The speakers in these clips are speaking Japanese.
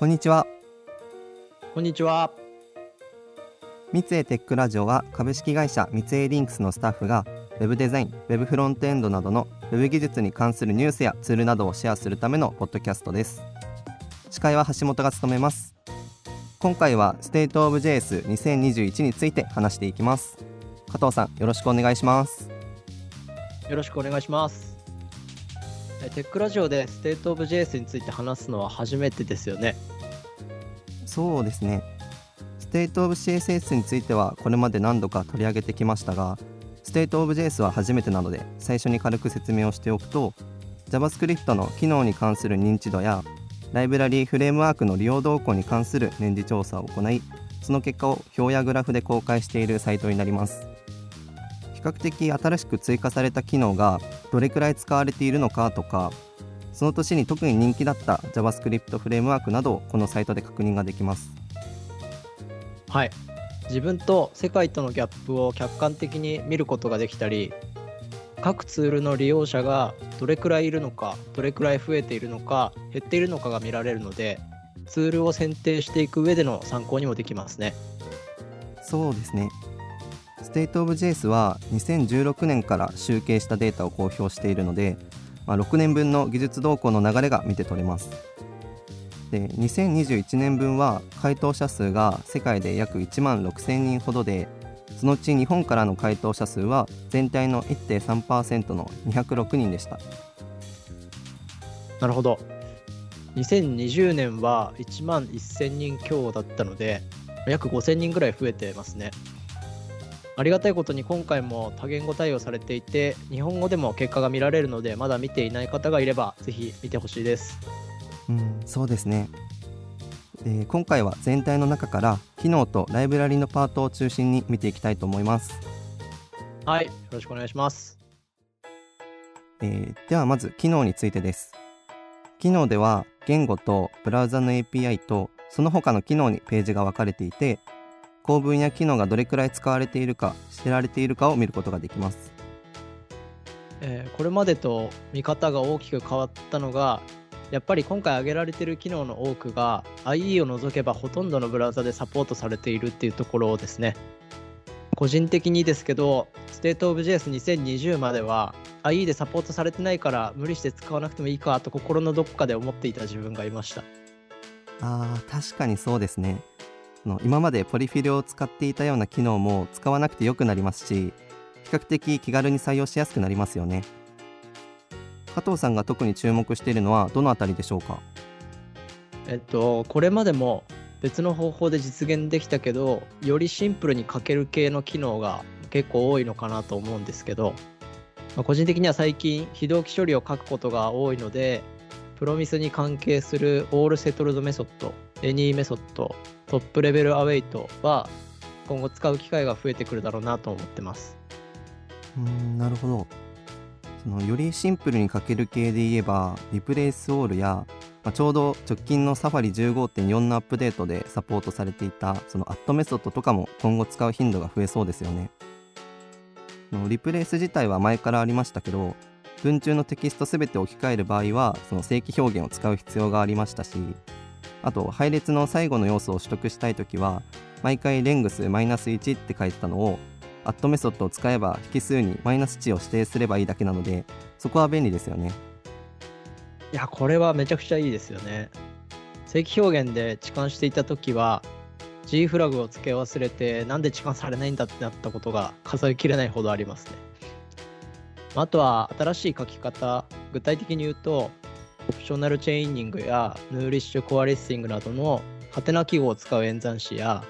こんにちは。こんにちは。ミツエーテックラジオは株式会社ミツエーリンクスのスタッフがウェブデザイン、ウェブフロントエンドなどのウェブ技術に関するニュースやツールなどをシェアするためのポッドキャストです。司会は橋本が務めます。今回はステートオブ JS2021 について話していきます。加藤さんよろしくお願いします。よろしくお願いしますテックラジオでステートオブ JS について話すのは初めてですよね。そうですね。ステートオブ CSS についてはこれまで何度か取り上げてきましたがステートオブ JS は初めてなので最初に軽く説明をしておくと JavaScript の機能に関する認知度やライブラリーフレームワークの利用動向に関する年次調査を行いその結果を表やグラフで公開しているサイトになります。比較的新しく追加された機能がどれくらい使われているのかとかその年に特に人気だった JavaScript フレームワークなどをこのサイトで確認ができます。はい。自分と世界とのギャップを客観的に見ることができたり各ツールの利用者がどれくらいいるのかどれくらい増えているのか減っているのかが見られるのでツールを選定していく上での参考にもできますね。そうですねステートオブ JS は2016年から集計したデータを公表しているので、まあ、6年分の技術動向の流れが見て取れます。で2021年分は回答者数が世界で約1万6000人ほどでそのうち日本からの回答者数は全体の1.3%の206人でした。なるほど。2020年は1万1000人強だったので約5000人ぐらい増えてますね。ありがたいことに今回も多言語対応されていて日本語でも結果が見られるのでまだ見ていない方がいればぜひ見てほしいです。うんそうですね。で今回は全体の中から機能とライブラリのパートを中心に見ていきたいと思います。はいよろしくお願いします、えーではまず機能についてです。機能では言語とブラウザの API とその他の機能にページが分かれていて構文や機能がどれくらい使われているか知られているかを見ることができます。えーこれまでと見方が大きく変わったのがやっぱり今回挙げられている機能の多くが IE を除けばほとんどのブラウザでサポートされているっていうところですね。個人的にですけど State of JS2020 までは IE でサポートされてないから無理して使わなくてもいいかと心のどこかで思っていた自分がいました。あー確かにそうですね。その今までポリフィルを使っていたような機能も使わなくてよくなりますし比較的気軽に採用しやすくなりますよね。加藤さんが特に注目しているのはどのあたりでしょうか？えっとこれまでも別の方法で実現できたけどよりシンプルに書ける系の機能が結構多いのかなと思うんですけど、まあ個人的には最近非同期処理を書くことが多いのでPromise に関係する allSettled メソッド、 any メソッド、トップレベル await は今後使う機会が増えてくるだろうなと思ってます。うんなるほどそのよりシンプルに書ける系で言えば replaceAll や、まあ、ちょうど直近の Safari 15.4のアップデートでサポートされていたそのアットメソッドとかも今後使う頻度が増えそうですよねの replace 自体は前からありましたけど文中のテキスト全て置き換える場合はその正規表現を使う必要がありましたしあと配列の最後の要素を取得したいときは毎回レングスマイナス1って書いてたのをアットメソッドを使えば引数にマイナス値を指定すればいいだけなのでそこは便利ですよねいや、これはめちゃくちゃいいですよね。正規表現で置換していたときは、G フラグを付け忘れて、なんで置換されないんだってなったことが数えきれないほどありますね。あとは、新しい書き方、具体的に言うと、オプショナルチェイニングやヌーリッシュコアレッシングなどのハテナ記号を使う演算子や、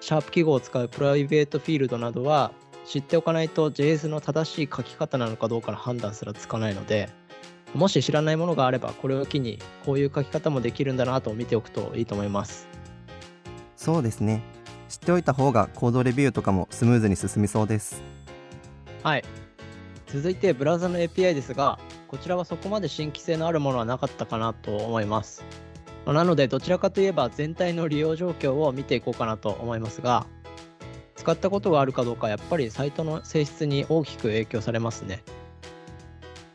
シャープ記号を使うプライベートフィールドなどは、知っておかないと JS の正しい書き方なのかどうかの判断すらつかないので、もし知らないものがあれば、これを機にこういう書き方もできるんだなと見ておくといいと思います。そうですね知っておいた方がコードレビューとかもスムーズに進みそうですはい。続いて、ブラウザの API ですが、こちらはそこまで新規性のあるものはなかったかなと思います。なので、どちらかといえば全体の利用状況を見ていこうかなと思いますが、使ったことがあるかどうか、やっぱりサイトの性質に大きく影響されますね。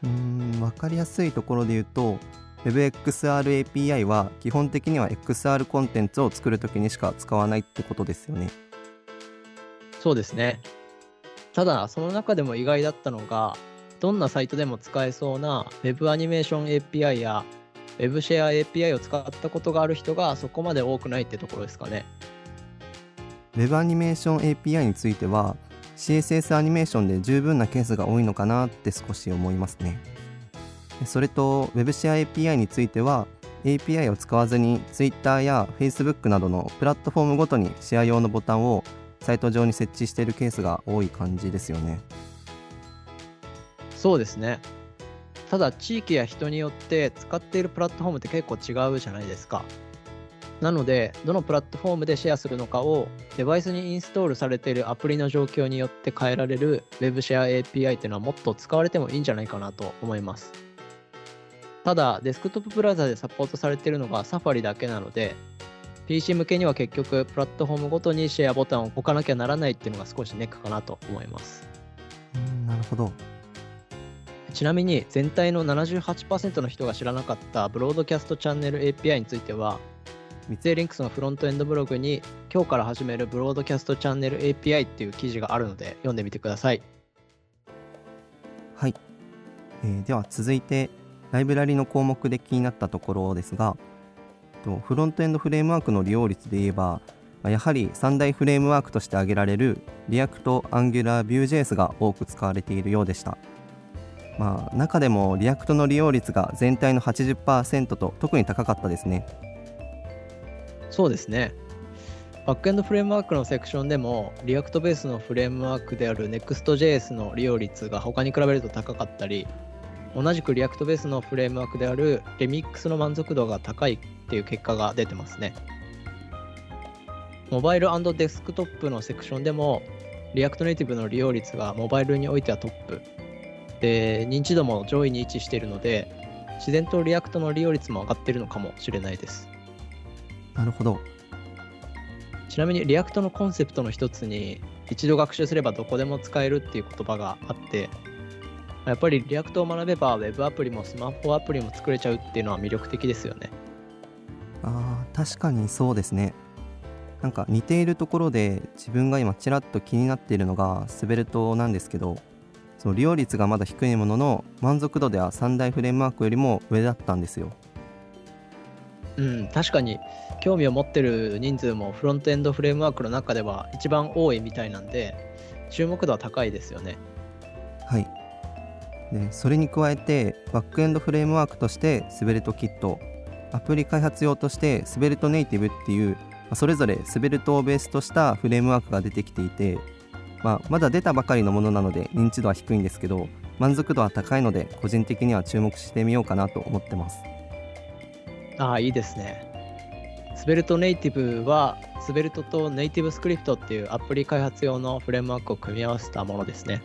うーん分かりやすいところで言うと WebXR API は基本的には XR コンテンツを作るときにしか使わないってことですよね。そうですね。ただ、その中でも意外だったのが、どんなサイトでも使えそうな Web アニメーション API や Web シェア API を使ったことがある人がそこまで多くないってところですかね。Web アニメーション API については CSS アニメーションで十分なケースが多いのかなって少し思いますね。それと Web シェア API については API を使わずに Twitter や Facebook などのプラットフォームごとにシェア用のボタンをサイト上に設置しているケースが多い感じですよね。そうですね。ただ、地域や人によって使っているプラットフォームって結構違うじゃないですか。なので、どのプラットフォームでシェアするのかをデバイスにインストールされているアプリの状況によって変えられる Web シェア API っていうのはもっと使われてもいいんじゃないかなと思います。ただ、デスクトップブラウザでサポートされているのが Safari だけなので、PC 向けには結局プラットフォームごとにシェアボタンを置かなきゃならないっていうのが少しネックかなと思います。うんなるほど。ちなみに全体の78%の人が知らなかったブロードキャストチャンネル API については、三井リンクスのフロントエンドブログに今日から始めるブロードキャストチャンネル API っていう記事があるので読んでみてください。はい、えーでは続いてライブラリの項目で気になったところですがフロントエンドフレームワークの利用率で言えばやはり三大フレームワークとして挙げられる React、Angular、Vue.js が多く使われているようでした。まあ、中でも React の利用率が全体の80%と特に高かったですね。そうですね。バックエンドフレームワークのセクションでも React ベースのフレームワークである Next.js の利用率が他に比べると高かったり、同じく React ベースのフレームワークである Remix の満足度が高いっていう結果が出てますね。モバイルデスクトップのセクションでも React ネイティブの利用率がモバイルにおいてはトップ。で、認知度も上位に位置しているので、自然と React の利用率も上がっているのかもしれないです。なるほど。ちなみに React のコンセプトの一つに一度学習すればどこでも使えるっていう言葉があってやっぱり React を学べば Web アプリもスマホアプリも作れちゃうっていうのは魅力的ですよね。あー確かにそうですね。なんか似ているところで自分が今ちらっと気になっているのがスベルトなんですけどその利用率がまだ低いものの満足度では三大フレームワークよりも上だったんですよ。うん、確かに興味を持ってる人数もフロントエンドフレームワークの中では一番多いみたいなんで注目度は高いですよね。はい。でそれに加えてバックエンドフレームワークとしてスベルトキットアプリ開発用としてスベルトネイティブっていうまあそれぞれスベルトをベースとしたフレームワークが出てきていて、まあ、まだ出たばかりのものなので認知度は低いんですけど満足度は高いので個人的には注目してみようかなと思ってます。ああ、いいですね。スベルトネイティブはスベルトとネイティブスクリプトっていうアプリ開発用のフレームワークを組み合わせたものですね。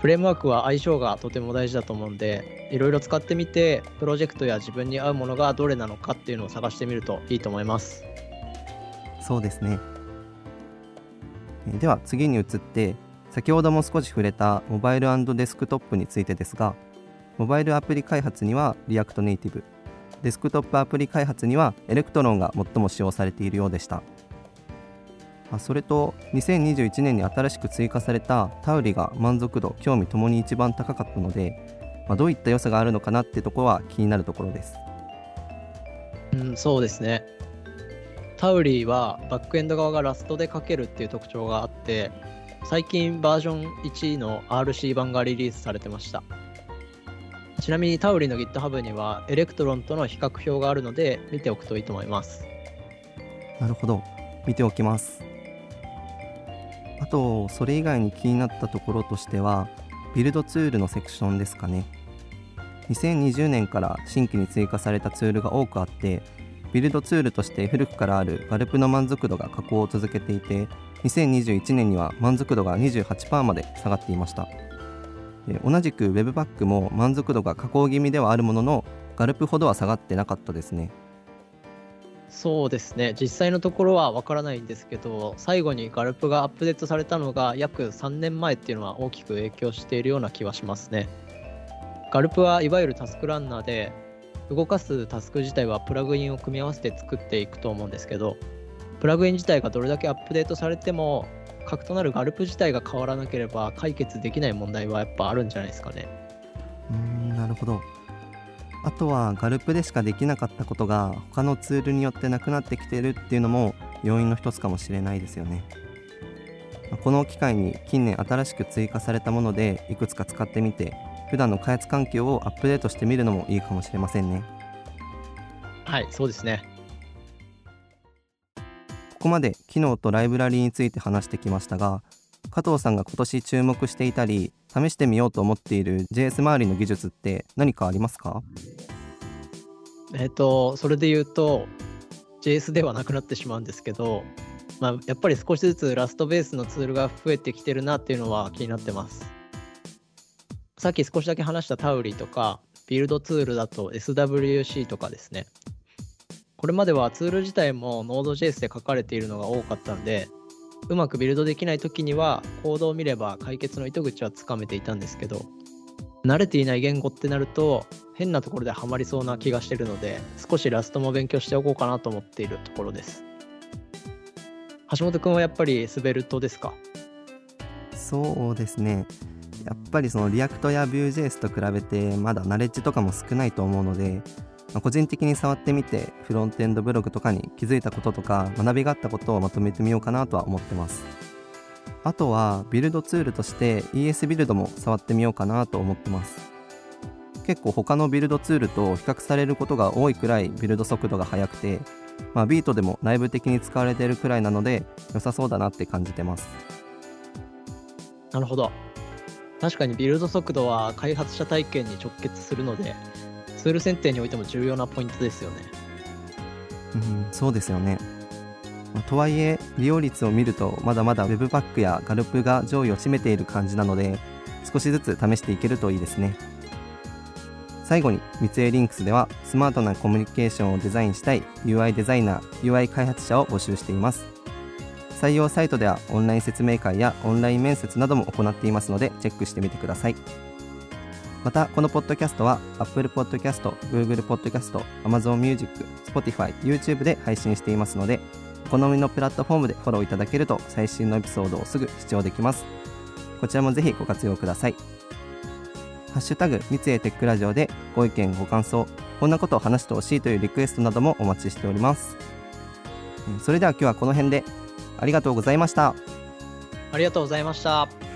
フレームワークは相性がとても大事だと思うんで、いろいろ使ってみて、プロジェクトや自分に合うものがどれなのかっていうのを探してみるといいと思います。そうですね。では次に移って先ほども少し触れたモバイルデスクトップについてですがモバイルアプリ開発には React Native デスクトップアプリ開発には Electron が最も使用されているようでした。あそれと2021年に新しく追加された Tauri が満足度興味ともに一番高かったので、まあ、どういった良さがあるのかなってとこは気になるところです。うん、そうですね。 Tauri はバックエンド側が Rust で書けるっていう特徴があって、最近バージョン1の RC 版がリリースされてました。ちなみに Tauri の GitHub には Electron との比較表があるので見ておくといいと思います。なるほど見ておきますあとそれ以外に気になったところとしてはビルドツールのセクションですかね2020年から新規に追加されたツールが多くあってビルドツールとして古くからあるガルプの満足度が下降を続けていて2021年には満足度が28%まで下がっていました同じく Webpack も満足度が下降気味ではあるもののガルプほどは下がってなかったですねそうですね。実際のところはわからないんですけど、最後にガルプがアップデートされたのが約3年前っていうのは大きく影響しているような気はしますね。ガルプはいわゆるタスクランナーで、動かすタスク自体はプラグインを組み合わせて作っていくと思うんですけど、プラグイン自体がどれだけアップデートされても、核となるガルプ自体が変わらなければ解決できない問題はやっぱあるんじゃないですかね。うんなるほどあとはガルプでしかできなかったことが他のツールによってなくなってきてるっていうのも要因の一つかもしれないですよねこの機会に近年新しく追加されたものでいくつか使ってみて普段の開発環境をアップデートしてみるのもいいかもしれませんねはい、そうですね。ここまで機能とライブラリについて話してきましたが加藤さんが今年注目していたり試してみようと思っている JS 周りの技術って何かありますか？えっ、と、それで言うと、JS ではなくなってしまうんですけど、まあ、やっぱり少しずつラストベースのツールが増えてきてるなっていうのは気になってます。さっき少しだけ話したタウリとか、ビルドツールだと SWC とかですね。これまではツール自体も Node.js で書かれているのが多かったので、うまくビルドできない時にはコードを見れば解決の糸口はつかめていたんですけど、慣れていない言語ってなると変なところでハマりそうな気がしてるので少し Rust も勉強しておこうかなと思っているところです。橋本くんはやっぱり Svelte ですか？そうですね。やっぱりその React や Vue.js と比べてまだナレッジとかも少ないと思うので、まあ個人的に触ってみてフロントエンドブログとかに気づいたこととか学びがあったことをまとめてみようかなとは思ってます。あとはビルドツールとして ES ビルドも触ってみようかなと思ってます。結構他のビルドツールと比較されることが多いくらいビルド速度が速くて、まあ、ビートでも内部的に使われているくらいなので良さそうだなって感じてます。なるほど。確かにビルド速度は開発者体験に直結するのでツール選定においても重要なポイントですよねうん、そうですよね。とはいえ、利用率を見ると、まだまだ Webpack や GALP が上位を占めている感じなので、少しずつ試していけるといいですね。最後に、三井リンクスでは、スマートなコミュニケーションをデザインしたい UI デザイナー、UI 開発者を募集しています。採用サイトでは、オンライン説明会やオンライン面接なども行っていますので、チェックしてみてください。また、このポッドキャストは Apple Podcast、Google Podcast、Amazon Music、Spotify、YouTube で配信していますので、お好みのプラットフォームでフォローいただけると最新のエピソードをすぐ視聴できます。こちらもぜひご活用ください。ハッシュタグ三井テックラジオでご意見ご感想、こんなことを話してほしいというリクエストなどもお待ちしております。それでは今日はこの辺でありがとうございました。ありがとうございました